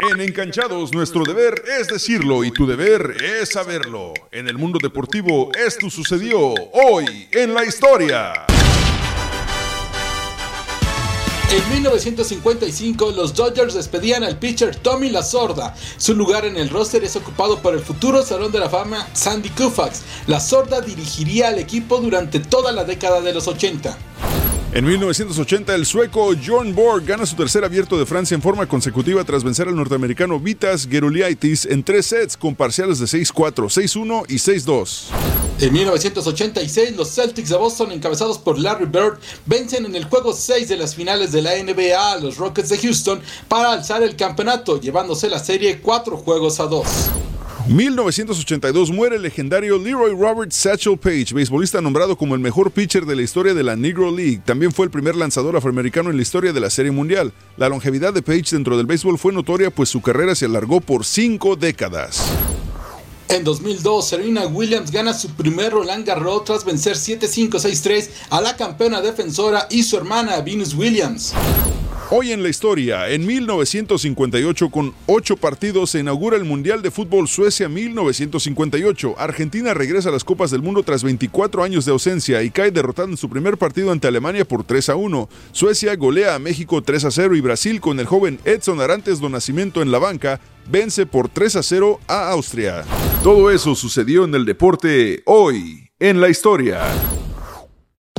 En Enganchados, nuestro deber es decirlo y tu deber es saberlo. En el mundo deportivo, esto sucedió hoy en la historia. En 1955, los Dodgers despedían al pitcher Tommy La Sorda. Su lugar en el roster es ocupado por el futuro Salón de la Fama Sandy Koufax. La Sorda dirigiría al equipo durante toda la década de los 80. En 1980, el sueco John Borg gana su tercer abierto de Francia en forma consecutiva tras vencer al norteamericano Vitas Geruliaitis en tres sets con parciales de 6-4, 6-1 y 6-2. En 1986, los Celtics de Boston, encabezados por Larry Bird, vencen en el juego 6 de las finales de la NBA a los Rockets de Houston para alzar el campeonato, llevándose la serie 4 juegos a 2. 1982 muere el legendario Leroy Robert Satchel Page, beisbolista nombrado como el mejor pitcher de la historia de la Negro League. También fue el primer lanzador afroamericano en la historia de la Serie Mundial. La longevidad de Page dentro del béisbol fue notoria, pues su carrera se alargó por cinco décadas. En 2002, Serena Williams gana su primer Roland Garros tras vencer 7-5-6-3 a la campeona defensora y su hermana Venus Williams. Hoy en la historia, en 1958, con ocho partidos, se inaugura el Mundial de Fútbol Suecia 1958. Argentina regresa a las Copas del Mundo tras 24 años de ausencia y cae derrotado en su primer partido ante Alemania por 3 a 1. Suecia golea a México 3 a 0 y Brasil, con el joven Edson Arantes do Nacimiento en la banca, vence por 3 a 0 a Austria. Todo eso sucedió en el deporte hoy en la historia.